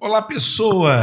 Olá, pessoas!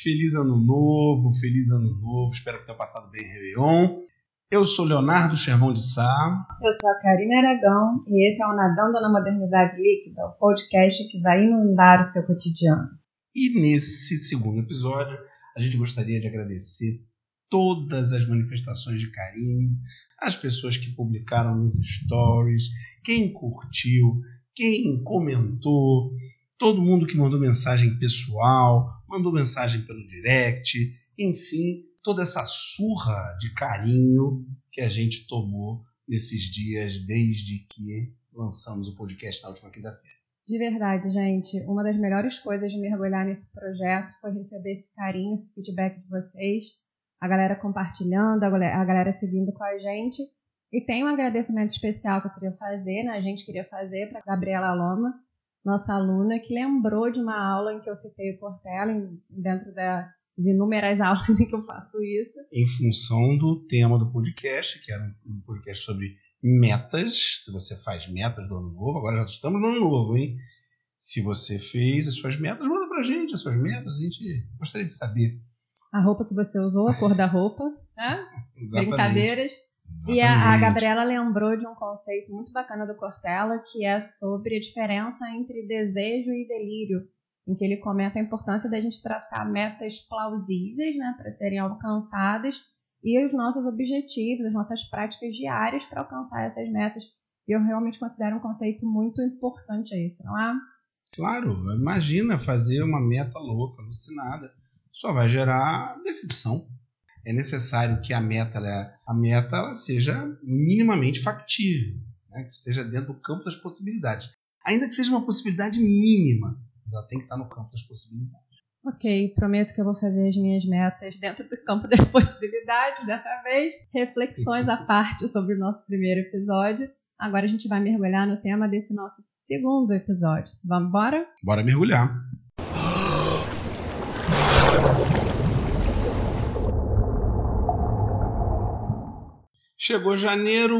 Feliz ano novo, feliz ano novo. Espero que tenham passado bem Réveillon. Eu sou Leonardo Sherman de Sá. Eu sou a Karine Aragão e esse é o Nadando na Modernidade Líquida, o podcast que vai inundar o seu cotidiano. E nesse segundo episódio, a gente gostaria de agradecer todas as manifestações de carinho, as pessoas que publicaram nos stories, quem curtiu, quem comentou, todo mundo que mandou mensagem pessoal, mandou mensagem pelo direct, enfim, toda essa surra de carinho que a gente tomou nesses dias desde que lançamos o podcast na última quinta-feira. De verdade, gente, uma das melhores coisas de mergulhar nesse projeto foi receber esse carinho, esse feedback de vocês, a galera compartilhando, a galera, seguindo com a gente. E tem um agradecimento especial que eu queria fazer, né? A gente queria fazer para Gabriela Loma, nossa aluna, que lembrou de uma aula em que eu citei o Cortella dentro das inúmeras aulas em que eu faço isso. Em função do tema do podcast, que era um podcast sobre metas. Se você faz metas do ano novo, agora já estamos no ano novo, hein? Se você fez as suas metas, manda pra gente as suas metas, a gente gostaria de saber. A roupa que você usou, a cor da roupa, né? Exatamente. Brincadeiras. E a, a, Gabriela lembrou de um conceito muito bacana do Cortella, que é sobre a diferença entre desejo e delírio, em que ele comenta a importância da gente traçar metas plausíveis, né, para serem alcançadas, e os nossos objetivos, as nossas práticas diárias para alcançar essas metas. E eu realmente considero um conceito muito importante esse, não é? Claro, imagina fazer uma meta louca, alucinada, só vai gerar decepção é necessário que a meta, a meta seja minimamente factível, né? que esteja dentro do campo das possibilidades. Ainda que seja uma possibilidade mínima, mas ela tem que estar no campo das possibilidades. Ok, prometo que eu vou fazer as minhas metas dentro do campo das possibilidades dessa vez. Reflexões à parte sobre o nosso primeiro episódio. Agora a gente vai mergulhar no tema desse nosso segundo episódio. Vamos embora? Bora mergulhar. Chegou janeiro,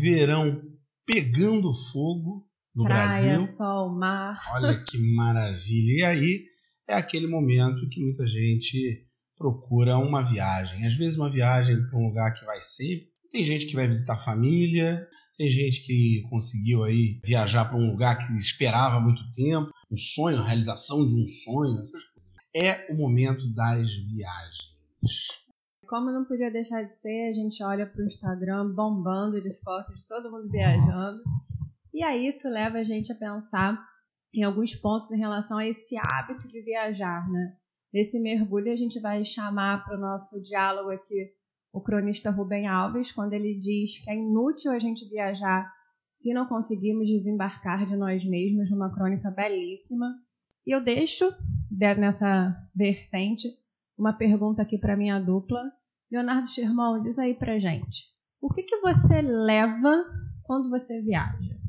verão pegando fogo no Praia, Brasil. sol, mar. Olha que maravilha. E aí é aquele momento que muita gente procura uma viagem. Às vezes uma viagem para um lugar que vai sempre. Tem gente que vai visitar a família, tem gente que conseguiu aí viajar para um lugar que esperava muito tempo, um sonho, a realização de um sonho, essas coisas. É o momento das viagens. Como não podia deixar de ser, a gente olha para o Instagram bombando de fotos de todo mundo viajando. E aí isso leva a gente a pensar em alguns pontos em relação a esse hábito de viajar, né? Nesse mergulho a gente vai chamar para o nosso diálogo aqui o cronista Rubem Alves, quando ele diz que é inútil a gente viajar se não conseguimos desembarcar de nós mesmos numa crônica belíssima. E eu deixo nessa vertente uma pergunta aqui para minha dupla. Leonardo Sherman, diz aí pra gente. O que, que você leva quando você viaja?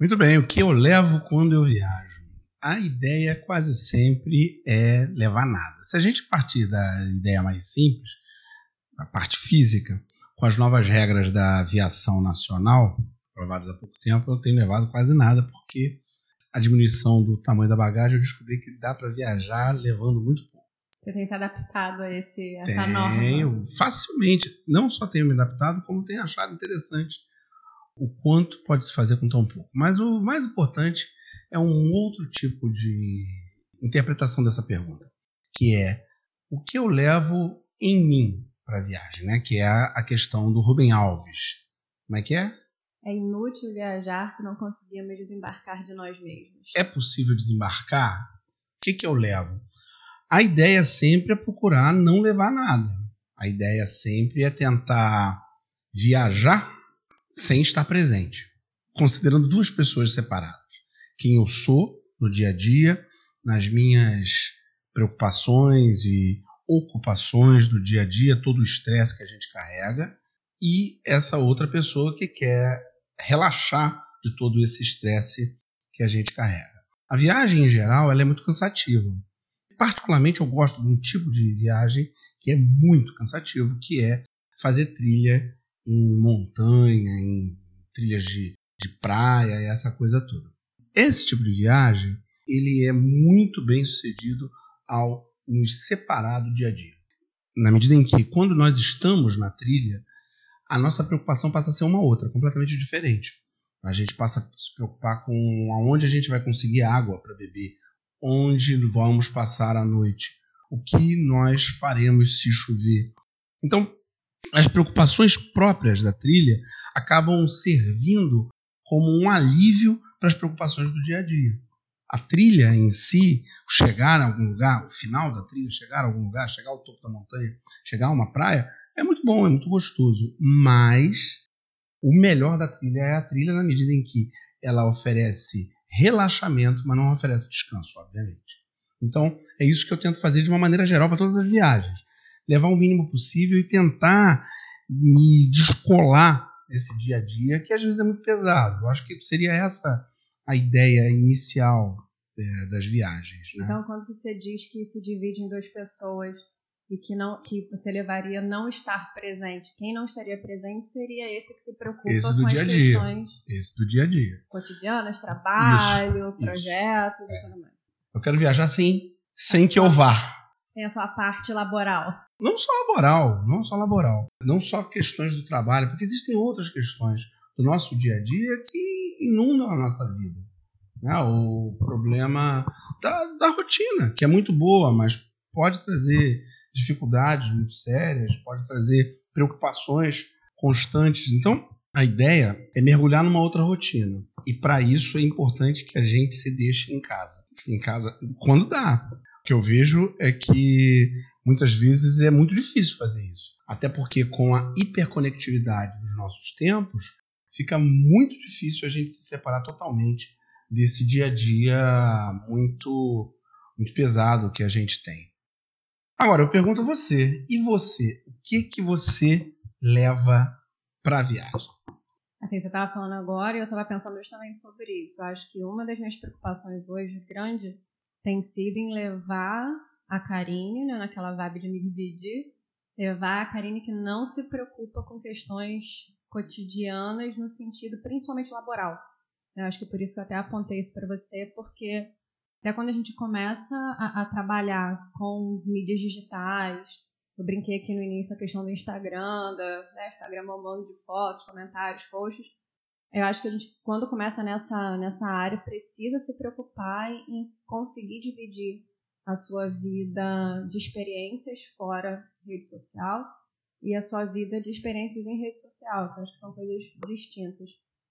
Muito bem, o que eu levo quando eu viajo? A ideia quase sempre é levar nada. Se a gente partir da ideia mais simples, a parte física, com as novas regras da aviação nacional, aprovadas há pouco tempo, eu tenho levado quase nada, porque a diminuição do tamanho da bagagem eu descobri que dá para viajar levando muito você tem se adaptado a esse, essa tenho, norma? Tenho, facilmente. Não só tenho me adaptado, como tenho achado interessante o quanto pode se fazer com tão pouco. Mas o mais importante é um outro tipo de interpretação dessa pergunta, que é o que eu levo em mim para a viagem, né? Que é a questão do Rubem Alves. Como é que é? É inútil viajar se não conseguirmos desembarcar de nós mesmos. É possível desembarcar? O que, que eu levo? A ideia sempre é procurar não levar nada. A ideia sempre é tentar viajar sem estar presente, considerando duas pessoas separadas. Quem eu sou no dia a dia, nas minhas preocupações e ocupações do dia a dia, todo o estresse que a gente carrega, e essa outra pessoa que quer relaxar de todo esse estresse que a gente carrega. A viagem em geral ela é muito cansativa particularmente, eu gosto de um tipo de viagem que é muito cansativo, que é fazer trilha em montanha, em trilhas de, de praia essa coisa toda. Esse tipo de viagem ele é muito bem sucedido ao nos separar do dia a dia. Na medida em que, quando nós estamos na trilha, a nossa preocupação passa a ser uma outra, completamente diferente. A gente passa a se preocupar com aonde a gente vai conseguir água para beber, onde vamos passar a noite, o que nós faremos se chover. Então, as preocupações próprias da trilha acabam servindo como um alívio para as preocupações do dia a dia. A trilha em si, chegar a algum lugar, o final da trilha, chegar a algum lugar, chegar ao topo da montanha, chegar a uma praia, é muito bom, é muito gostoso. Mas o melhor da trilha é a trilha na medida em que ela oferece relaxamento, mas não oferece descanso, obviamente. Então, é isso que eu tento fazer de uma maneira geral para todas as viagens. Levar o mínimo possível e tentar me descolar desse dia a dia, que às vezes é muito pesado. Eu acho que seria essa a ideia inicial é, das viagens. Né? Então, quando você diz que se divide em duas pessoas e que não que você levaria não estar presente, quem não estaria presente seria esse que se preocupa esse do com dia as a dia. questões Esse do dia a dia. cotidianas, trabalho, Isso, projetos isso. e tudo mais. Eu quero viajar sem, sem que eu vá. Tem a sua parte laboral. Não só laboral, não só laboral. Não só questões do trabalho, porque existem outras questões do nosso dia a dia que inundam a nossa vida. Né? O problema da, da rotina, que é muito boa, mas pode trazer dificuldades muito sérias, pode trazer preocupações constantes. Então, a ideia é mergulhar numa outra rotina. E para isso é importante que a gente se deixe em casa. Em casa quando dá. O que eu vejo é que muitas vezes é muito difícil fazer isso. Até porque com a hiperconectividade dos nossos tempos, fica muito difícil a gente se separar totalmente desse dia a dia muito muito pesado que a gente tem. Agora eu pergunto a você, e você, o que que você leva para a viagem? Assim, você estava falando agora e eu estava pensando justamente sobre isso. Eu acho que uma das minhas preocupações hoje, grande, tem sido em levar a Karine, né, naquela vibe de me dividir, levar a Karine que não se preocupa com questões cotidianas no sentido principalmente laboral. Eu acho que por isso que eu até apontei isso para você, porque até quando a gente começa a, a trabalhar com mídias digitais, eu brinquei aqui no início a questão do Instagram, da né, Instagram bombando de fotos, comentários, posts. Eu acho que a gente, quando começa nessa, nessa área, precisa se preocupar em conseguir dividir a sua vida de experiências fora rede social e a sua vida de experiências em rede social, que eu acho que são coisas distintas.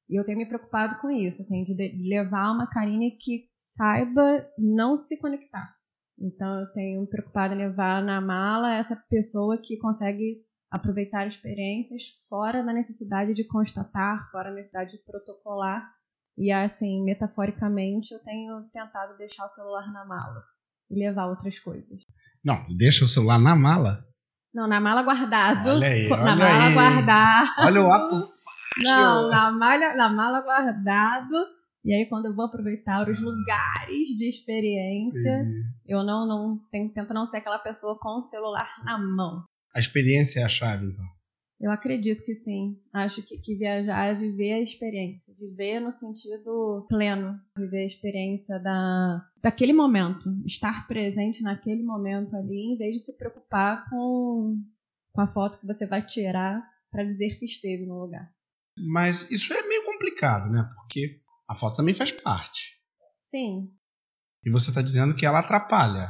E eu tenho me preocupado com isso, assim, de levar uma Karine que saiba não se conectar. Então eu tenho me preocupado em levar na mala essa pessoa que consegue aproveitar experiências fora da necessidade de constatar, fora da necessidade de protocolar. E assim, metaforicamente, eu tenho tentado deixar o celular na mala e levar outras coisas. Não, deixa o celular na mala. Não, na mala guardado. Olha aí, na olha mala aí. guardado. Olha o ato. Não, na mala, na mala guardado. E aí, quando eu vou aproveitar os lugares de experiência, Entendi. eu não, não tento, tento não ser aquela pessoa com o celular na mão. A experiência é a chave, então. Eu acredito que sim. Acho que, que viajar é viver a experiência. Viver no sentido pleno. Viver a experiência da, daquele momento. Estar presente naquele momento ali, em vez de se preocupar com, com a foto que você vai tirar para dizer que esteve no lugar. Mas isso é meio complicado, né? Porque a foto também faz parte. Sim. E você está dizendo que ela atrapalha.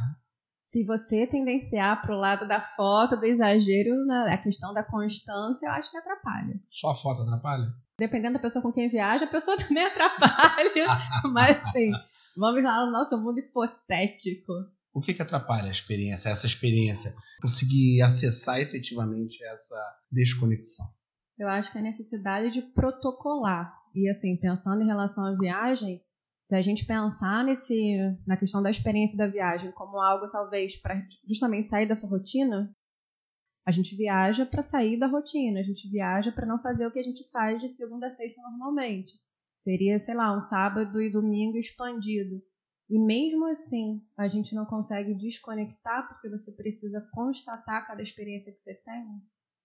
Se você tendenciar para o lado da foto, do exagero, na a questão da constância, eu acho que atrapalha. Só a foto atrapalha? Dependendo da pessoa com quem viaja, a pessoa também atrapalha. Mas assim, vamos lá no nosso mundo hipotético. O que, que atrapalha a experiência, essa experiência? Conseguir acessar efetivamente essa desconexão. Eu acho que a necessidade de protocolar. E assim, pensando em relação à viagem, se a gente pensar nesse, na questão da experiência da viagem como algo talvez para justamente sair da sua rotina, a gente viaja para sair da rotina, a gente viaja para não fazer o que a gente faz de segunda a sexta normalmente. Seria, sei lá, um sábado e domingo expandido. E mesmo assim, a gente não consegue desconectar porque você precisa constatar cada experiência que você tem.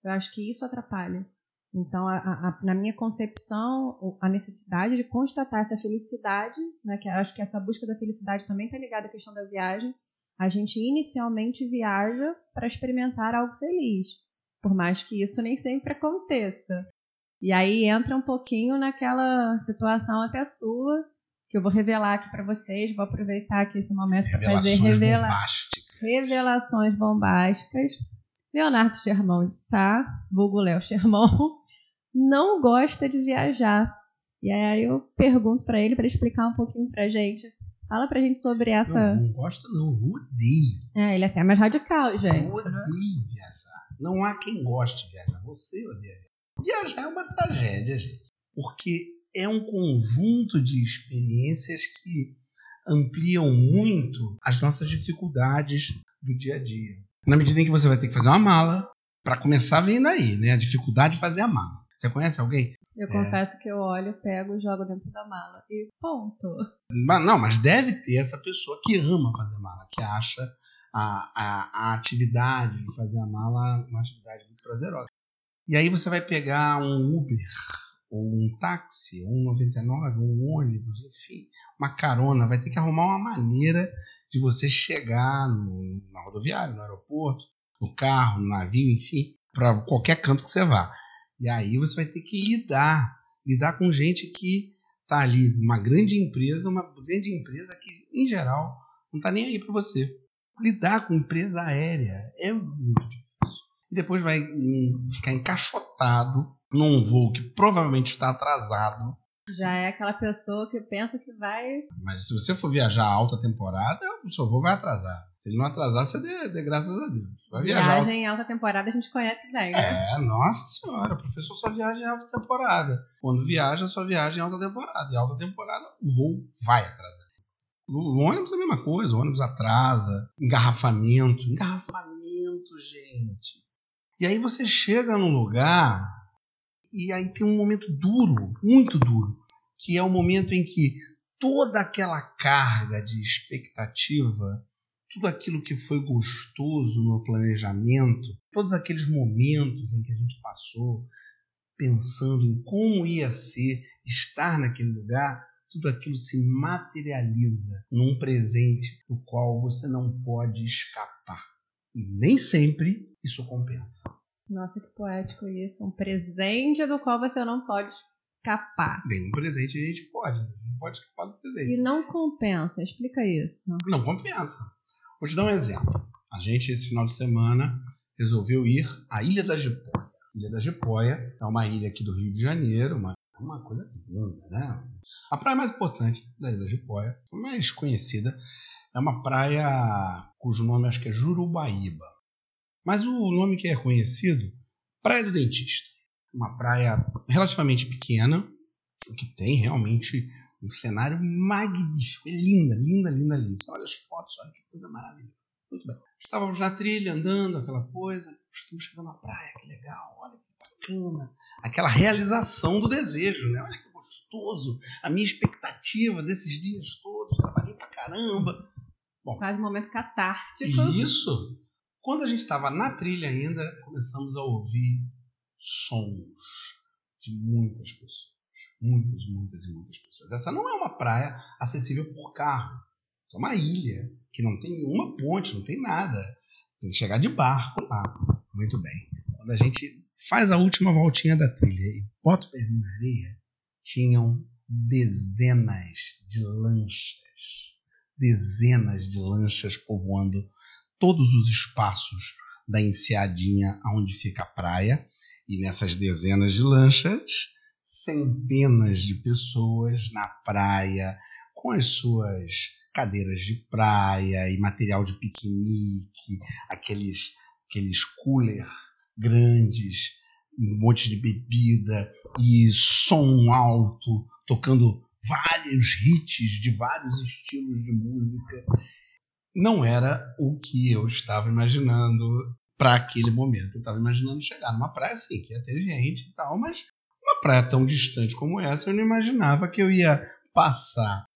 Eu acho que isso atrapalha. Então, a, a, na minha concepção, a necessidade de constatar essa felicidade, né, que acho que essa busca da felicidade também está ligada à questão da viagem. A gente inicialmente viaja para experimentar algo feliz, por mais que isso nem sempre aconteça. E aí entra um pouquinho naquela situação até sua, que eu vou revelar aqui para vocês. Vou aproveitar aqui esse momento para fazer revela bombásticas. revelações bombásticas. Leonardo Sherman de Sá, vulgo Léo Sherman, não gosta de viajar. E aí eu pergunto para ele para explicar um pouquinho pra gente. Fala pra gente sobre essa. Não, não gosta não, eu odeio. É, ele é até mais radical, gente. Eu odeio viajar. Não há quem goste de viajar. Você odeia viajar. Viajar é uma tragédia, gente. Porque é um conjunto de experiências que ampliam muito as nossas dificuldades do dia a dia. Na medida em que você vai ter que fazer uma mala, para começar vem daí, né? A dificuldade de fazer a mala. Você conhece alguém? Eu é... confesso que eu olho, pego e jogo dentro da mala. E ponto. Mas, não, mas deve ter essa pessoa que ama fazer mala, que acha a, a, a atividade de fazer a mala uma atividade muito prazerosa. E aí você vai pegar um Uber ou um táxi, ou um 99, ou um ônibus, enfim, uma carona, vai ter que arrumar uma maneira de você chegar no, na rodoviária, no aeroporto, no carro, no navio, enfim, para qualquer canto que você vá. E aí você vai ter que lidar, lidar com gente que está ali, uma grande empresa, uma grande empresa que, em geral, não está nem aí para você. Lidar com empresa aérea é muito difícil. E depois vai hum, ficar encaixotado num voo que provavelmente está atrasado. Já é aquela pessoa que pensa que vai. Mas se você for viajar alta temporada, o seu voo vai atrasar. Se ele não atrasar, você dê, dê graças a Deus. Vai viajar. Viagem em alta temporada a gente conhece bem, né? É, nossa senhora, o professor só viaja em alta temporada. Quando viaja, só viaja em alta temporada. Em alta temporada, o voo vai atrasar. O ônibus é a mesma coisa, o ônibus atrasa, engarrafamento. Engarrafamento, gente. E aí você chega num lugar e aí tem um momento duro, muito duro, que é o momento em que toda aquela carga de expectativa, tudo aquilo que foi gostoso no planejamento, todos aqueles momentos em que a gente passou pensando em como ia ser estar naquele lugar, tudo aquilo se materializa num presente do qual você não pode escapar. E nem sempre isso compensa. Nossa, que poético isso. Um presente do qual você não pode escapar. Nenhum presente a gente pode, não pode escapar do presente. E não compensa, explica isso. Não compensa. Vou te dar um exemplo. A gente, esse final de semana, resolveu ir à Ilha da Jipoia. Ilha da Jipoia é uma ilha aqui do Rio de Janeiro, uma, uma coisa linda, né? A praia mais importante da Ilha da Jipoia, mais conhecida, é uma praia cujo nome acho que é Jurubaíba. Mas o nome que é conhecido, Praia do Dentista. Uma praia relativamente pequena, que tem realmente um cenário magnífico. É linda, linda, linda, linda. Você olha as fotos, olha que coisa maravilhosa. Muito bem. Estávamos na trilha, andando, aquela coisa. Estamos chegando à praia, que legal, olha que bacana. Aquela realização do desejo, né? Olha que gostoso. A minha expectativa desses dias todos, trabalhei pra caramba. Bom, Quase um momento catártico. Isso. Quando a gente estava na trilha ainda, começamos a ouvir sons de muitas pessoas. Muitas, muitas e muitas pessoas. Essa não é uma praia acessível por carro. É uma ilha que não tem nenhuma ponte, não tem nada. Tem que chegar de barco lá. Muito bem. Quando a gente faz a última voltinha da trilha e bota o pezinho na areia, tinham dezenas de lanchas. Dezenas de lanchas povoando todos os espaços da enseadinha onde fica a praia, e nessas dezenas de lanchas, centenas de pessoas na praia, com as suas cadeiras de praia e material de piquenique, aqueles, aqueles cooler grandes, um monte de bebida e som alto, tocando vários hits de vários estilos de música não era o que eu estava imaginando para aquele momento. Eu estava imaginando chegar numa praia assim, que ia ter gente e tal, mas uma praia tão distante como essa, eu não imaginava que eu ia passar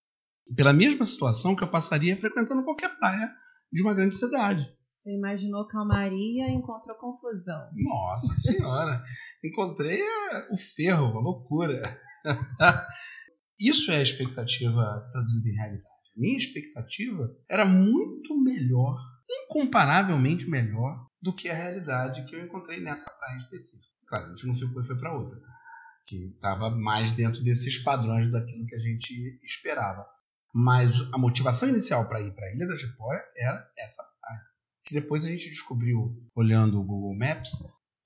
pela mesma situação que eu passaria frequentando qualquer praia de uma grande cidade. Você imaginou calmaria e encontrou confusão. Nossa senhora! Encontrei o ferro, a loucura. Isso é a expectativa traduzida em realidade. Minha expectativa era muito melhor, incomparavelmente melhor, do que a realidade que eu encontrei nessa praia específica. Claro, a gente não ficou e foi para outra, que estava mais dentro desses padrões daquilo que a gente esperava. Mas a motivação inicial para ir para a Ilha da Jipoia era essa praia. Que depois a gente descobriu, olhando o Google Maps,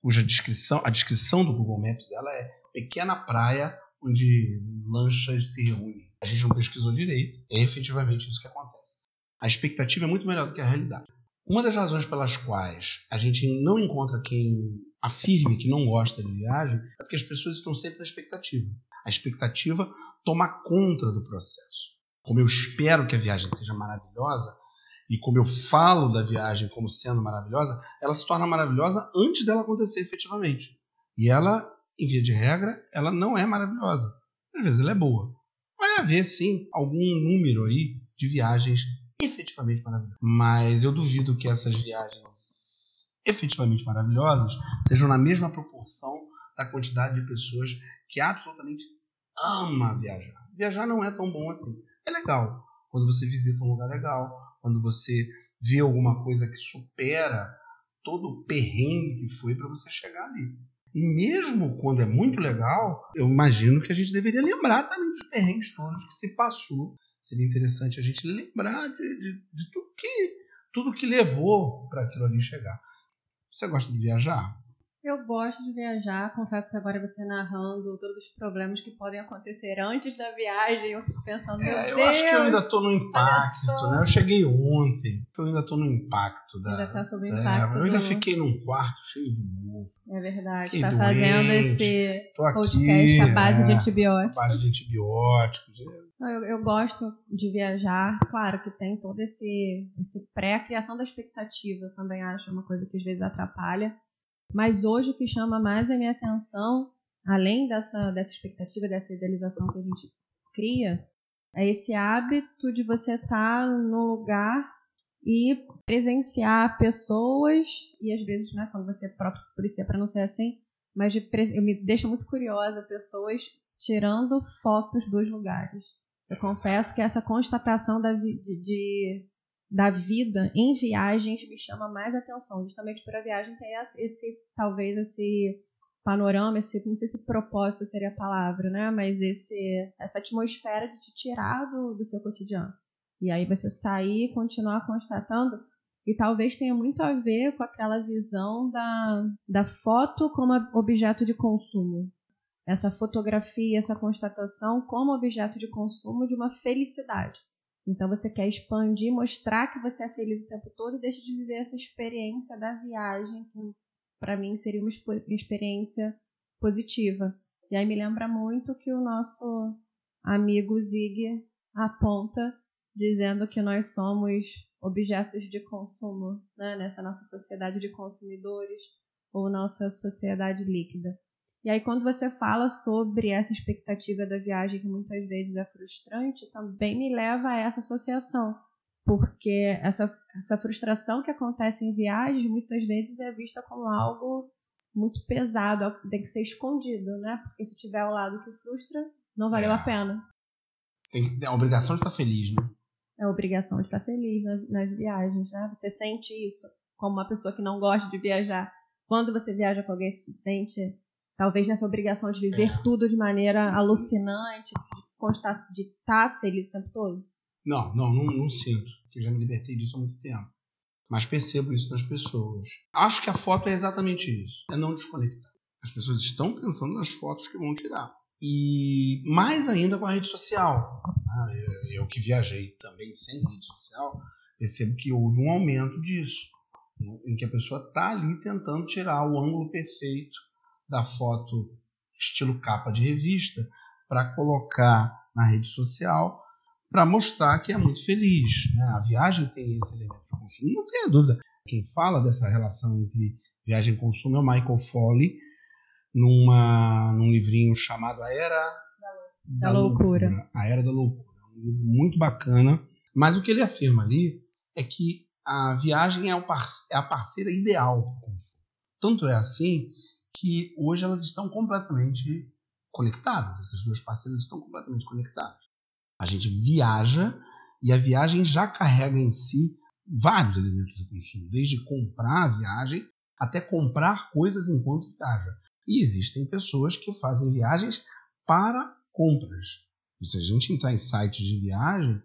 cuja descrição, a descrição do Google Maps dela é pequena praia onde lanchas se reúnem. A gente não pesquisou direito, é efetivamente isso que acontece. A expectativa é muito melhor do que a realidade. Uma das razões pelas quais a gente não encontra quem afirme que não gosta de viagem é porque as pessoas estão sempre na expectativa. A expectativa toma conta do processo. Como eu espero que a viagem seja maravilhosa e como eu falo da viagem como sendo maravilhosa, ela se torna maravilhosa antes dela acontecer efetivamente. E ela, em via de regra, ela não é maravilhosa. Às vezes ela é boa. Vai haver, sim, algum número aí de viagens efetivamente maravilhosas. Mas eu duvido que essas viagens efetivamente maravilhosas sejam na mesma proporção da quantidade de pessoas que absolutamente ama viajar. Viajar não é tão bom assim. É legal quando você visita um lugar legal, quando você vê alguma coisa que supera todo o perrengue que foi para você chegar ali. E mesmo quando é muito legal, eu imagino que a gente deveria lembrar também dos perrengues todos que se passou. Seria interessante a gente lembrar de, de, de tudo que tudo que levou para aquilo ali chegar. Você gosta de viajar? Eu gosto de viajar, confesso que agora você narrando todos os problemas que podem acontecer antes da viagem, eu fico pensando, meu é, eu Deus, acho que eu ainda estou no impacto, né? Eu cheguei ontem, eu ainda estou no impacto da. Ainda tá sob é, impacto. eu ainda do- fiquei num quarto cheio de mofo, É verdade, Fiquei tá doente, fazendo esse tô aqui, podcast à base de é, antibióticos. base de antibióticos. Não, Eu, eu gosto de viajar, claro que tem todo esse, esse pré-criação da expectativa, eu também acho uma coisa que às vezes atrapalha. Mas hoje o que chama mais a minha atenção, além dessa, dessa expectativa, dessa idealização que a gente cria, é esse hábito de você estar num lugar e presenciar pessoas, e às vezes, né, quando você é próprio polícia para não ser assim, mas de, eu me deixa muito curiosa pessoas tirando fotos dos lugares. Eu confesso que essa constatação da, de, de- da vida em viagens me chama mais atenção, justamente por a viagem ter esse, talvez esse panorama, esse, não sei se propósito seria a palavra, né? Mas esse, essa atmosfera de te tirar do, do seu cotidiano. E aí você sair e continuar constatando. E talvez tenha muito a ver com aquela visão da, da foto como objeto de consumo essa fotografia, essa constatação como objeto de consumo de uma felicidade. Então você quer expandir, mostrar que você é feliz o tempo todo e deixa de viver essa experiência da viagem, que para mim seria uma experiência positiva. E aí me lembra muito que o nosso amigo Zig aponta dizendo que nós somos objetos de consumo né? nessa nossa sociedade de consumidores ou nossa sociedade líquida. E aí, quando você fala sobre essa expectativa da viagem, que muitas vezes é frustrante, também me leva a essa associação. Porque essa, essa frustração que acontece em viagens, muitas vezes é vista como algo muito pesado, que tem que ser escondido, né? Porque se tiver ao lado que frustra, não valeu É. a pena. Tem ter a obrigação de estar feliz, né? É a obrigação de estar feliz nas, nas viagens, né? Você sente isso como uma pessoa que não gosta de viajar. Quando você viaja com alguém, você se sente talvez nessa obrigação de viver É. tudo de maneira alucinante, de constar, de estar feliz o tempo todo. Não, não, não, não sinto. Porque eu já me libertei disso há muito tempo. Mas percebo isso nas pessoas. Acho que a foto é exatamente isso. É não desconectar. As pessoas estão pensando nas fotos que vão tirar. E mais ainda com a rede social. Ah, Eu, eu que viajei também sem rede social, percebo que houve um aumento disso. né, Em que a pessoa está ali tentando tirar o ângulo perfeito da foto estilo capa de revista para colocar na rede social para mostrar que é muito feliz. Né? A viagem tem esse elemento de consumo, não tenha dúvida. Quem fala dessa relação entre viagem e consumo é o Michael Foley, numa, num livrinho chamado A Era Da Loucura. A Era da Loucura. Um livro muito bacana. Mas o que ele afirma ali é que a viagem é, é a parceira ideal para o consumo. Tanto é assim que hoje elas estão completamente conectadas. Essas duas parceiras estão completamente conectadas. A gente viaja e a viagem já carrega em si vários elementos de consumo, desde comprar a viagem até comprar coisas enquanto viaja. E existem pessoas que fazem viagens para compras. Se a gente entrar em sites de viagem,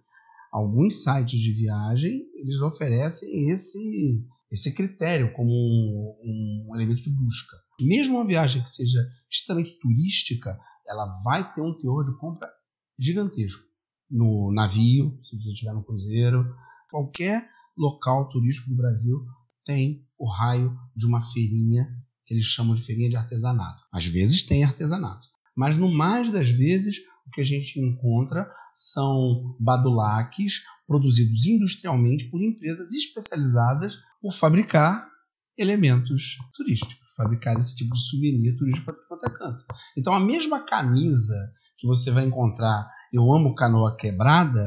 alguns sites de viagem eles oferecem esse esse critério como um, um elemento de busca. Mesmo uma viagem que seja extremamente turística, ela vai ter um teor de compra gigantesco. No navio, se você estiver no cruzeiro, qualquer local turístico do Brasil tem o raio de uma feirinha que eles chamam de feirinha de artesanato. Às vezes tem artesanato, mas no mais das vezes o que a gente encontra são badulaques produzidos industrialmente por empresas especializadas por fabricar elementos turísticos, fabricar esse tipo de souvenir turístico para quanto é canto. Então a mesma camisa que você vai encontrar Eu amo canoa quebrada,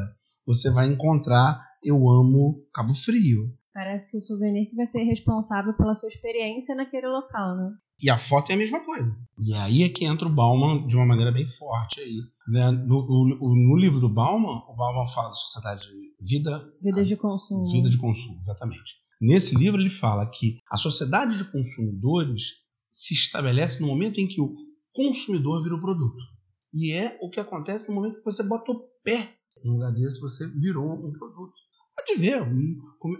você vai encontrar Eu amo Cabo Frio. Parece que o souvenir que vai ser responsável pela sua experiência naquele local, né? E a foto é a mesma coisa. E aí é que entra o Bauman de uma maneira bem forte aí. Né? No, no, no, livro do Bauman, o Bauman fala da sociedade vida... Vida de consumo. Vida de consumo, exatamente. Nesse livro ele fala que a sociedade de consumidores se estabelece no momento em que o consumidor vira o produto. E é o que acontece no momento que você bota o pé no lugar desse, você virou um produto. Pode ver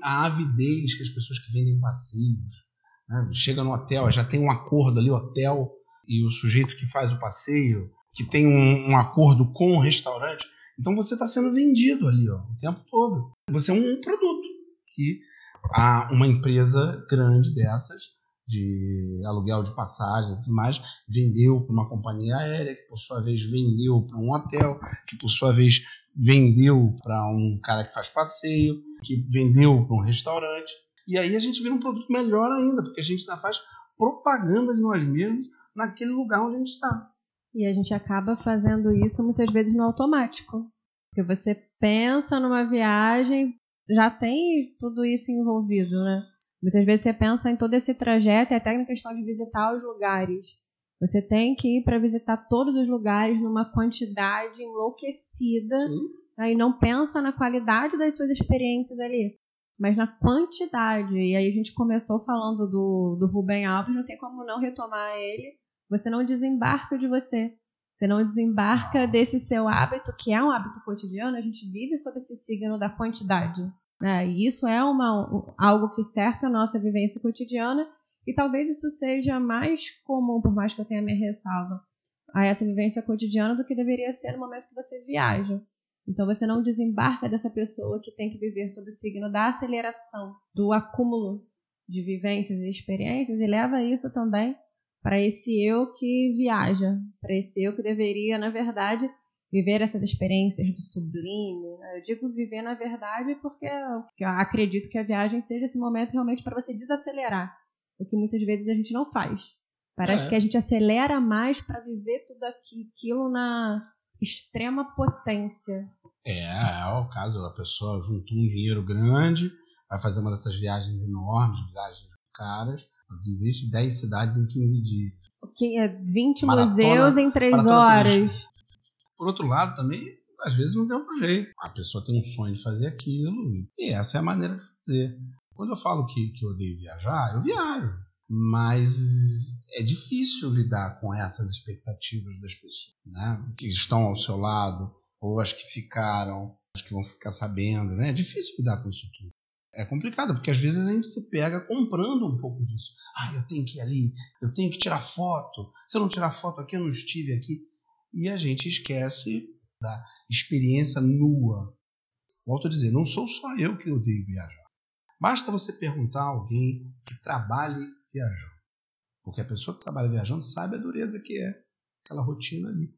a avidez que as pessoas que vendem passeios, né? Chega no hotel, já tem um acordo ali, hotel e o sujeito que faz o passeio, que tem um, um acordo com o restaurante. Então você está sendo vendido ali ó, o tempo todo. Você é um produto que a, uma empresa grande dessas, de aluguel de passagens e tudo mais, vendeu para uma companhia aérea, que por sua vez vendeu para um hotel, que por sua vez vendeu para um cara que faz passeio, que vendeu para um restaurante. E aí a gente vira um produto melhor ainda, porque a gente ainda faz propaganda de nós mesmos naquele lugar onde a gente está. E a gente acaba fazendo isso muitas vezes no automático. Porque você pensa numa viagem, já tem tudo isso envolvido, né? Muitas vezes você pensa em todo esse trajeto e até na questão de visitar os lugares. Você tem que ir para visitar todos os lugares numa quantidade enlouquecida né? e não pensa na qualidade das suas experiências ali mas na quantidade. E aí a gente começou falando do, do Rubem Alves, não tem como não retomar ele. Você não desembarca de você. Você não desembarca desse seu hábito, que é um hábito cotidiano, a gente vive sob esse signo da quantidade. Né? E isso é uma, algo que cerca a nossa vivência cotidiana, e talvez isso seja mais comum, por mais que eu tenha minha ressalva, a essa vivência cotidiana do que deveria ser no momento que você viaja. Então você não desembarca dessa pessoa que tem que viver sob o signo da aceleração, do acúmulo de vivências e experiências e leva isso também para esse eu que viaja, para esse eu que deveria, na verdade, viver essas experiências do sublime. Né? Eu digo viver na verdade porque eu acredito que a viagem seja esse momento realmente para você desacelerar, o que muitas vezes a gente não faz. Parece é. que a gente acelera mais para viver tudo aquilo na extrema potência. É, é o caso, a pessoa juntou um dinheiro grande, vai fazer uma dessas viagens enormes, viagens caras, visite 10 cidades em 15 dias. Que é 20 Maratona, museus em 3 horas. Por outro lado, também, às vezes não deu um jeito. A pessoa tem um sonho de fazer aquilo, e essa é a maneira de fazer. Quando eu falo que, que eu odeio viajar, eu viajo mas é difícil lidar com essas expectativas das pessoas, né? Que estão ao seu lado ou as que ficaram, as que vão ficar sabendo, né? É difícil lidar com isso tudo. É complicado, porque às vezes a gente se pega comprando um pouco disso. Ah, eu tenho que ir ali, eu tenho que tirar foto. Se eu não tirar foto aqui, eu não estive aqui. E a gente esquece da experiência nua. Volto a dizer, não sou só eu que odeio viajar. Basta você perguntar a alguém que trabalhe viajando. Porque a pessoa que trabalha viajando sabe a dureza que é aquela rotina ali.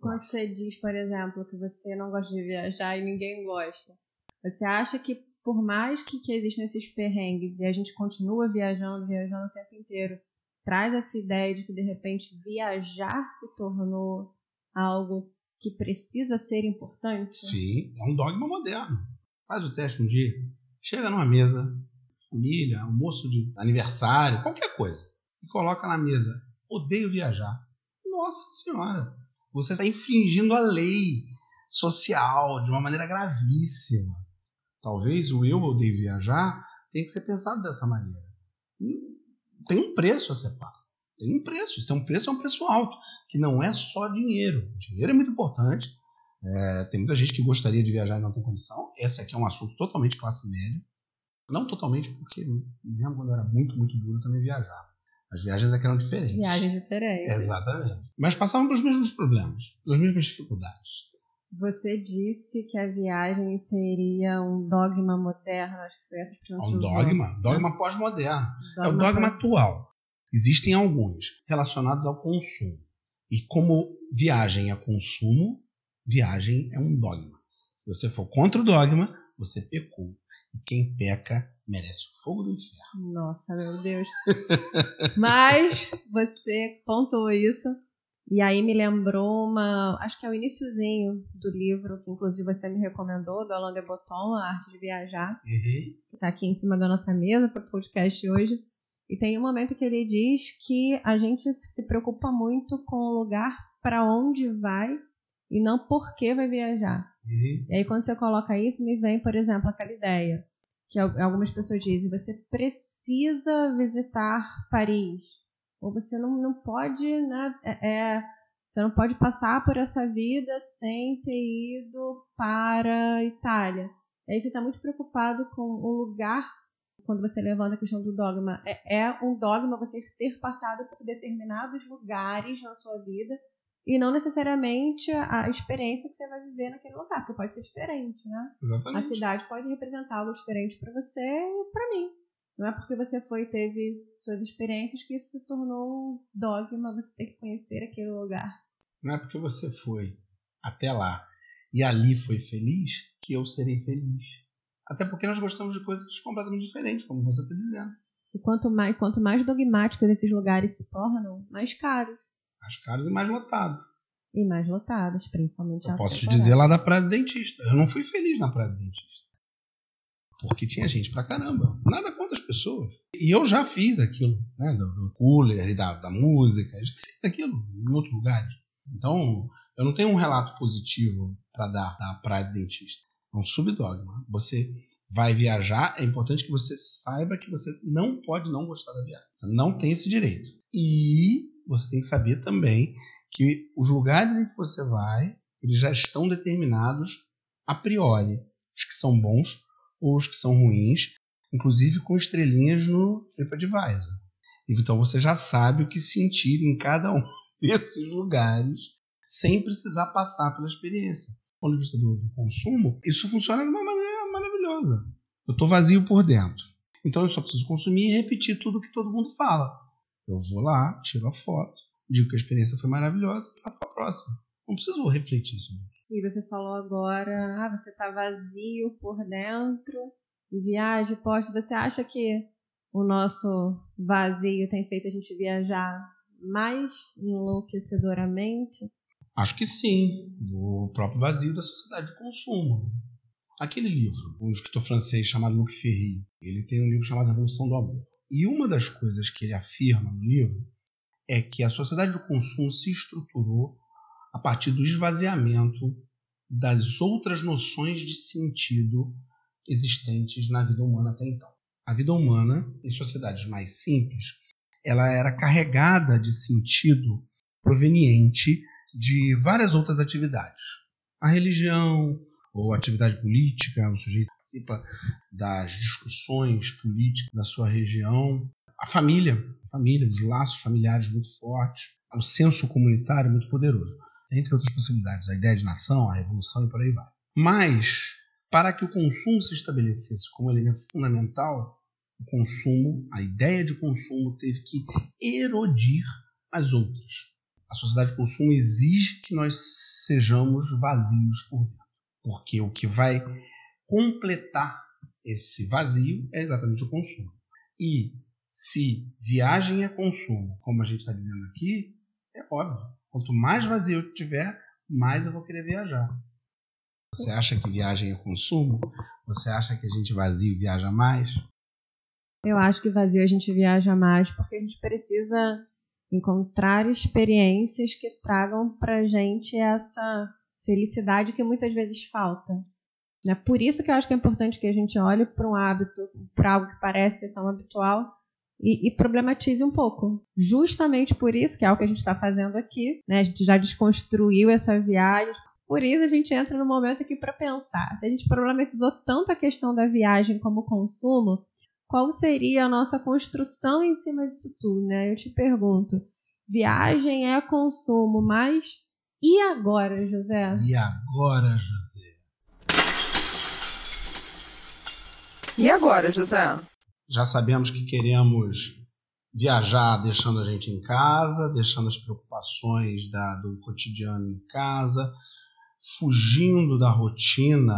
Quando você diz, por exemplo, que você não gosta de viajar e ninguém gosta, você acha que por mais que, que existam esses perrengues e a gente continua viajando, viajando o tempo inteiro, traz essa ideia de que de repente viajar se tornou algo que precisa ser importante? Sim, é um dogma moderno. Faz o teste um dia, chega numa mesa, família, almoço de aniversário, qualquer coisa, e coloca na mesa: odeio viajar. Nossa Senhora, você está infringindo a lei social de uma maneira gravíssima. Talvez o eu odeio viajar tenha que ser pensado dessa maneira. Tem um preço a ser pago. Tem um preço. Isso é um preço, é um preço alto, que não é só dinheiro. Dinheiro é muito importante. É, tem muita gente que gostaria de viajar e não tem condição. Esse aqui é um assunto totalmente classe média. Não totalmente, porque mesmo quando era muito, muito duro, eu também viajava. As viagens aqui eram diferentes. Viagens diferentes. Exatamente. Mas passavam pelos mesmos problemas, pelas mesmas dificuldades. Você disse que a viagem seria um dogma moderno, acho que foi essa expressão. Um dogma? Dogma pós-moderno. É o dogma atual. Existem alguns relacionados ao consumo. E como viagem é consumo, viagem é um dogma. Se você for contra o dogma, você pecou. E quem peca merece o fogo do inferno. Nossa, meu Deus. Mas você pontuou isso. E aí me lembrou uma. Acho que é o iníciozinho do livro, que inclusive você me recomendou, do Alain de Botton, A Arte de Viajar. Uhum. Que está aqui em cima da nossa mesa para o podcast hoje. E tem um momento que ele diz que a gente se preocupa muito com o lugar para onde vai e não por que vai viajar. Uhum. E aí quando você coloca isso, me vem, por exemplo, aquela ideia que algumas pessoas dizem, você precisa visitar Paris ou você não, não pode, né? É, é, você não pode passar por essa vida sem ter ido para a Itália. E aí você está muito preocupado com o lugar quando você levanta a questão do dogma. É, é um dogma você ter passado por determinados lugares na sua vida e não necessariamente a experiência que você vai viver naquele lugar, porque pode ser diferente, né? Exatamente. A cidade pode representar algo diferente para você e para mim. Não é porque você foi e teve suas experiências que isso se tornou um dogma, você tem que conhecer aquele lugar. Não é porque você foi até lá e ali foi feliz que eu serei feliz. Até porque nós gostamos de coisas completamente diferentes, como você está dizendo. E quanto mais, quanto mais dogmáticos esses lugares se tornam, mais caros. Mais caros e mais lotados. E mais lotados, principalmente Eu posso te dizer lá da Praia do Dentista. Eu não fui feliz na Praia do Dentista porque tinha gente pra caramba. Nada contra as pessoas. E eu já fiz aquilo, né? Do, do cooler e da, da música. Eu já fiz aquilo em outros lugares. Então, eu não tenho um relato positivo para dar da praia do dentista. É um subdogma. Você vai viajar, é importante que você saiba que você não pode não gostar da viagem. Você não tem esse direito. E você tem que saber também que os lugares em que você vai, eles já estão determinados a priori. Os que são bons ou os que são ruins, inclusive com estrelinhas no TripAdvisor. Então você já sabe o que sentir em cada um desses lugares sem precisar passar pela experiência. Do ponto de vista do, do consumo, isso funciona de uma maneira maravilhosa. Eu estou vazio por dentro. Então eu só preciso consumir e repetir tudo que todo mundo fala. Eu vou lá, tiro a foto, digo que a experiência foi maravilhosa e para a próxima. Não preciso refletir sobre isso. E você falou agora, ah, você está vazio por dentro e viaja, posta. Você acha que o nosso vazio tem feito a gente viajar mais enlouquecedoramente? Acho que sim, o próprio vazio da sociedade de consumo. Aquele livro, um escritor francês chamado Luc Ferry, ele tem um livro chamado Revolução do Amor. E uma das coisas que ele afirma no livro é que a sociedade de consumo se estruturou a partir do esvaziamento das outras noções de sentido existentes na vida humana até então. A vida humana, em sociedades mais simples, ela era carregada de sentido proveniente de várias outras atividades. A religião, ou atividade política, o sujeito participa das discussões políticas da sua região. A família, a família, os laços familiares muito fortes, o senso comunitário muito poderoso entre outras possibilidades, a ideia de nação, a revolução e por aí vai. Mas, para que o consumo se estabelecesse como elemento fundamental, o consumo, a ideia de consumo teve que erodir as outras. A sociedade de consumo exige que nós sejamos vazios por dentro, porque o que vai completar esse vazio é exatamente o consumo. E se viagem é consumo, como a gente está dizendo aqui, é óbvio Quanto mais vazio eu tiver, mais eu vou querer viajar. Você acha que viagem é consumo? Você acha que a gente vazio viaja mais? Eu acho que vazio a gente viaja mais porque a gente precisa encontrar experiências que tragam pra gente essa felicidade que muitas vezes falta. É por isso que eu acho que é importante que a gente olhe para um hábito, para algo que parece tão habitual e, e, problematize um pouco. Justamente por isso, que é o que a gente está fazendo aqui, né? a gente já desconstruiu essa viagem. Por isso a gente entra no momento aqui para pensar. Se a gente problematizou tanto a questão da viagem como consumo, qual seria a nossa construção em cima disso tudo? Né? Eu te pergunto, viagem é consumo, mas e agora, José? E agora, José? E agora, José? Já sabemos que queremos viajar deixando a gente em casa, deixando as preocupações da, do cotidiano em casa, fugindo da rotina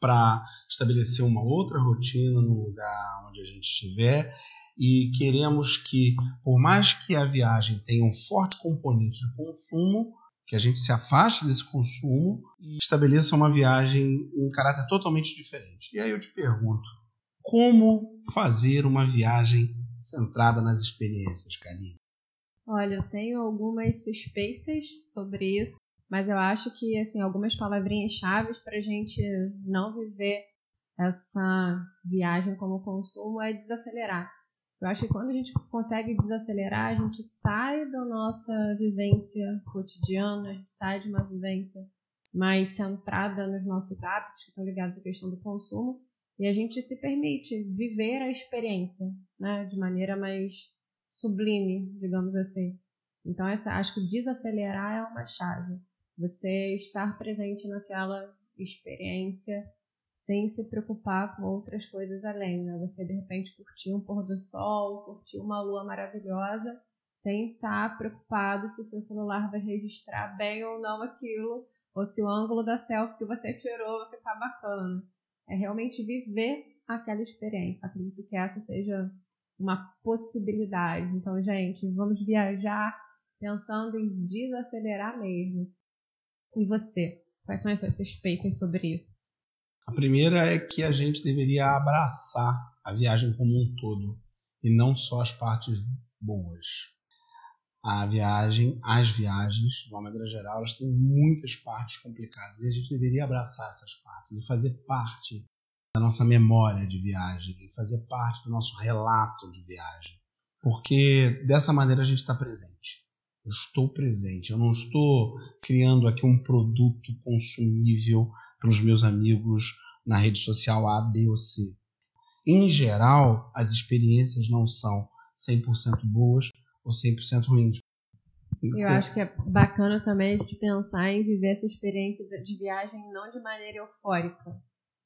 para estabelecer uma outra rotina no lugar onde a gente estiver e queremos que, por mais que a viagem tenha um forte componente de consumo, que a gente se afaste desse consumo e estabeleça uma viagem em caráter totalmente diferente. E aí eu te pergunto, como fazer uma viagem centrada nas experiências, Karine? Olha, eu tenho algumas suspeitas sobre isso, mas eu acho que assim algumas palavrinhas chaves para a gente não viver essa viagem como consumo é desacelerar. Eu acho que quando a gente consegue desacelerar, a gente sai da nossa vivência cotidiana, a gente sai de uma vivência mais centrada nos nossos hábitos, que estão ligados à questão do consumo, e a gente se permite viver a experiência né, de maneira mais sublime, digamos assim. Então, essa, acho que desacelerar é uma chave. Você estar presente naquela experiência sem se preocupar com outras coisas além, né? Você de repente curtir um pôr do sol, curtir uma lua maravilhosa, sem estar preocupado se seu celular vai registrar bem ou não aquilo, ou se o ângulo da selfie que você tirou vai ficar bacana. É realmente viver aquela experiência. Acredito que essa seja uma possibilidade. Então, gente, vamos viajar pensando em desacelerar mesmo. E você? Quais são as suas suspeitas sobre isso? A primeira é que a gente deveria abraçar a viagem como um todo e não só as partes boas. A viagem, as viagens, de uma maneira geral, elas têm muitas partes complicadas e a gente deveria abraçar essas partes e fazer parte da nossa memória de viagem e fazer parte do nosso relato de viagem. Porque dessa maneira a gente está presente. Eu estou presente, eu não estou criando aqui um produto consumível para os meus amigos na rede social A, B ou C. Em geral, as experiências não são 100% boas ou 100% ruins. Eu acho que é bacana também a gente pensar em viver essa experiência de viagem não de maneira eufórica.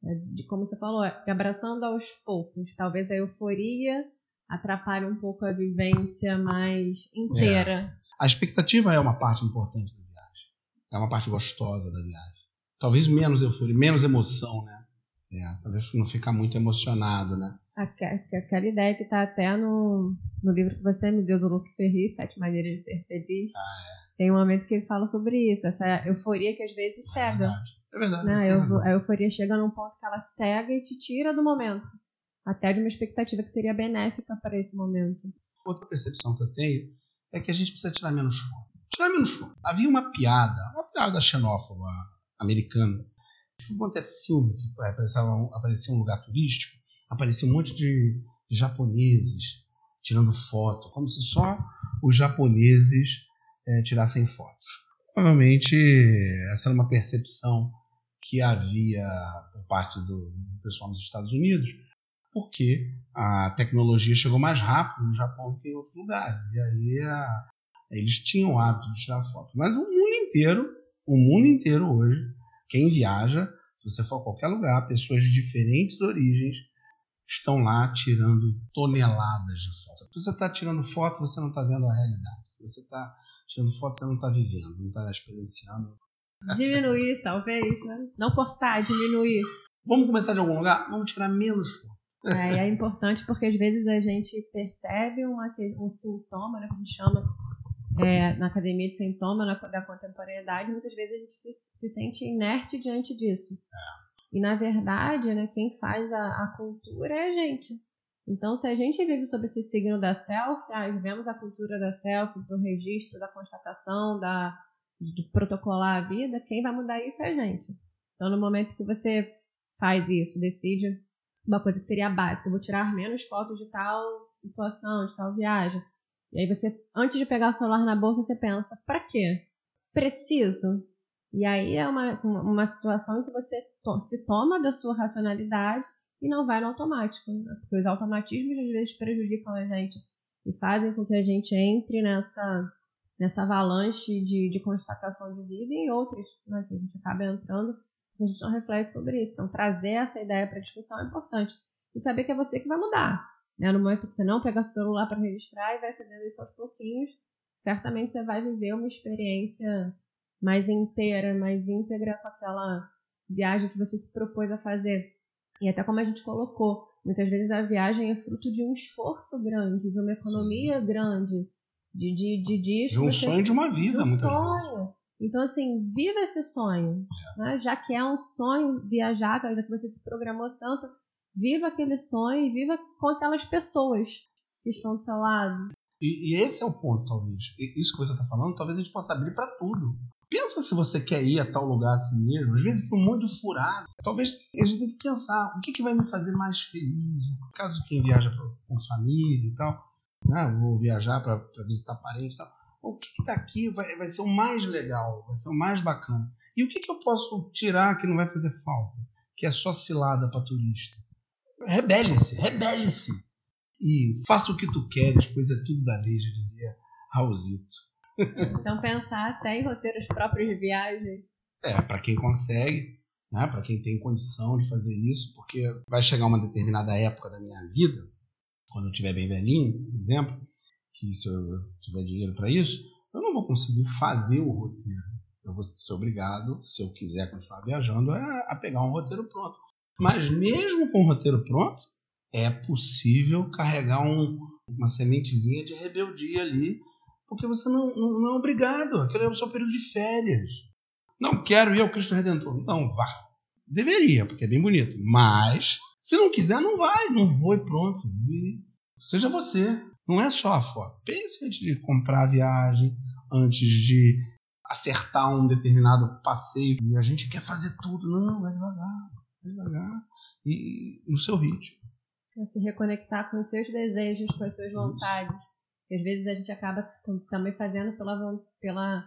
Né? De, como você falou, abraçando aos poucos. Talvez a euforia atrapalhe um pouco a vivência mais inteira. É. A expectativa é uma parte importante da viagem. É uma parte gostosa da viagem. Talvez menos euforia, menos emoção, né? É, talvez não ficar muito emocionado, né? Aquela ideia que tá até no, no livro que você me deu do Luke Ferri, Sete Maneiras de Ser Feliz. Ah, é. Tem um momento que ele fala sobre isso, essa euforia que às vezes é cega. É verdade. É verdade? A euforia chega num ponto que ela cega e te tira do momento. Até de uma expectativa que seria benéfica para esse momento. Outra percepção que eu tenho é que a gente precisa tirar menos foto. Tirar menos foto. Havia uma piada, uma piada xenófoba americano. Quanto é filme que aparecia um lugar turístico, aparecia um monte de japoneses tirando foto, como se só os japoneses é, tirassem fotos. Provavelmente essa era uma percepção que havia por parte do pessoal nos Estados Unidos, porque a tecnologia chegou mais rápido no Japão do que em outros lugares. E aí a, eles tinham o hábito de tirar fotos. Mas o mundo inteiro o mundo inteiro hoje, quem viaja, se você for a qualquer lugar, pessoas de diferentes origens estão lá tirando toneladas de fotos. Se você está tirando foto, você não está vendo a realidade. Se você está tirando foto, você não está vivendo, não está experienciando. Diminuir, talvez, né? Não cortar, diminuir. Vamos começar de algum lugar? Vamos tirar menos foto. É, é importante porque às vezes a gente percebe uma, um sintoma, né, que a gente chama é, na academia de sintoma na, da contemporaneidade, muitas vezes a gente se, se sente inerte diante disso. É. E na verdade, né, quem faz a, a, cultura é a gente. Então, se a gente vive sob esse signo da self, ah, vivemos a cultura da self, do registro, da constatação, da, de protocolar a vida, quem vai mudar isso é a gente. Então, no momento que você faz isso, decide uma coisa que seria básica, eu vou tirar menos fotos de tal situação, de tal viagem. E aí você, antes de pegar o celular na bolsa, você pensa, para quê? Preciso? E aí é uma, uma situação em que você to se toma da sua racionalidade e não vai no automático. Né? Porque os automatismos às vezes prejudicam a gente e fazem com que a gente entre nessa, nessa avalanche de, de constatação de vida e em outros né, que a gente acaba entrando a gente não reflete sobre isso. Então, trazer essa ideia para discussão é importante. E saber que é você que vai mudar. Né? No momento que você não pega o celular para registrar e vai fazendo isso aos pouquinhos, certamente você vai viver uma experiência mais inteira, mais íntegra com aquela viagem que você se propôs a fazer. E até como a gente colocou, muitas vezes a viagem é fruto de um esforço grande, de uma economia Sim. grande, de, de, de, de, de um sonho de uma vida, de um muitas sonho. vezes. Então, assim, viva esse sonho. É. Né? Já que é um sonho viajar, já que você se programou tanto, viva aquele sonho e viva com aquelas pessoas que estão do seu lado. E, e esse é o ponto, talvez. Isso que você está falando, talvez a gente possa abrir para tudo. Pensa se você quer ir a tal lugar assim mesmo. Às vezes tem um de furado. Talvez a gente tenha que pensar o que, que vai me fazer mais feliz. No caso de quem viaja com família e tal, né? vou viajar para visitar parentes e tal o que está aqui vai, vai ser o mais legal, vai ser o mais bacana. E o que, que eu posso tirar que não vai fazer falta? Que é só cilada para turista. Rebele-se, rebele-se. E faça o que tu queres, pois é tudo da lei, já dizia Raulzito. Então pensar até em roteiros próprios de viagem. É, para quem consegue, né, para quem tem condição de fazer isso, porque vai chegar uma determinada época da minha vida, quando eu estiver bem velhinho, por exemplo, que se eu tiver dinheiro para isso, eu não vou conseguir fazer o roteiro. Eu vou ser obrigado, se eu quiser continuar viajando, a, pegar um roteiro pronto. Mas mesmo com o roteiro pronto, é possível carregar um, uma sementezinha de rebeldia ali, porque você não, não, não é obrigado. Aquele é o seu período de férias. Não quero ir ao Cristo Redentor. Não, vá. Deveria, porque é bem bonito. Mas, se não quiser, não vai. Não vou e pronto. E seja você. Não é só a foto. Pense antes de comprar a viagem, antes de acertar um determinado passeio. A gente quer fazer tudo. Não, vai devagar. Vai devagar. E no seu ritmo. É se reconectar com os seus desejos, com as suas vontades. Às vezes a gente acaba também fazendo pela, pela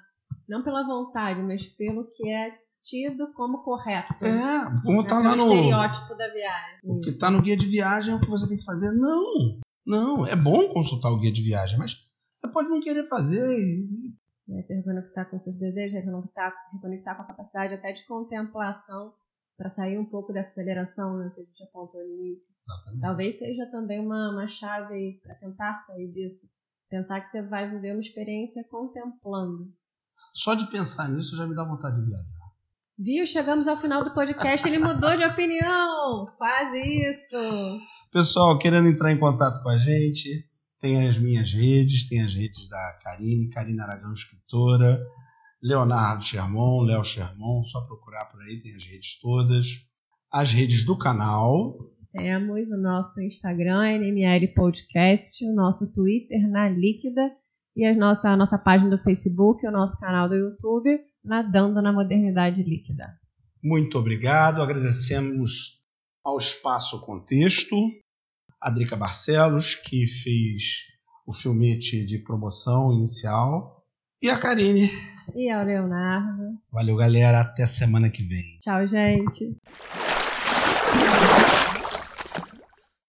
não pela vontade, mas pelo que é tido como correto. É, como tá lá no estereótipo da viagem. O que tá no guia de viagem é o que você tem que fazer. Não. Não, é bom consultar o guia de viagem, mas você pode não querer fazer. E... É, se reconectar com seus desejos, reconectar, reconectar com a capacidade até de contemplação para sair um pouco dessa aceleração né, que a gente apontou no início. Exatamente. Talvez seja também uma, uma chave para tentar sair disso. Pensar que você vai viver uma experiência contemplando. Só de pensar nisso já me dá vontade de viajar. Viu? Chegamos ao final do podcast, ele mudou de opinião. Faz isso. Pessoal, querendo entrar em contato com a gente, tem as minhas redes, tem as redes da Karine, Karine Aragão, escritora, Leonardo Sherman, Léo Sherman, só procurar por aí, tem as redes todas. As redes do canal. Temos o nosso Instagram, NML Podcast, o nosso Twitter, na Líquida, e a nossa, a nossa página do Facebook, o nosso canal do YouTube, Nadando na Modernidade Líquida. Muito obrigado, agradecemos ao Espaço Contexto, a Drica Barcelos, que fez o filmete de promoção inicial, e a Karine. E ao Leonardo. Valeu, galera. Até semana que vem. Tchau, gente.